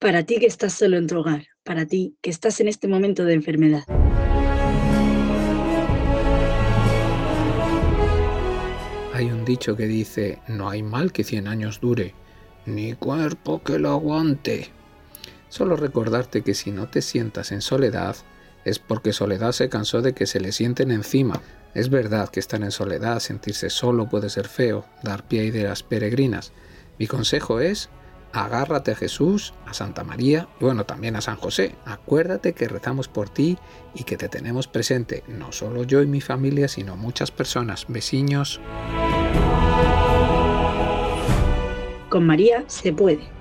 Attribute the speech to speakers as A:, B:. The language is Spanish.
A: Para ti que estás solo en tu hogar, para ti que estás en este momento de enfermedad.
B: Hay un dicho que dice, no hay mal que 100 años dure, ni cuerpo que lo aguante. Solo recordarte que si no te sientas en soledad, es porque soledad se cansó de que se le sienten encima. Es verdad que estar en soledad, sentirse solo puede ser feo, dar pie a ideas peregrinas. Mi consejo es agárrate a Jesús, a Santa María y bueno, también a San José. Acuérdate que rezamos por ti y que te tenemos presente, no solo yo y mi familia, sino muchas personas, vecinos.
A: Con María se puede.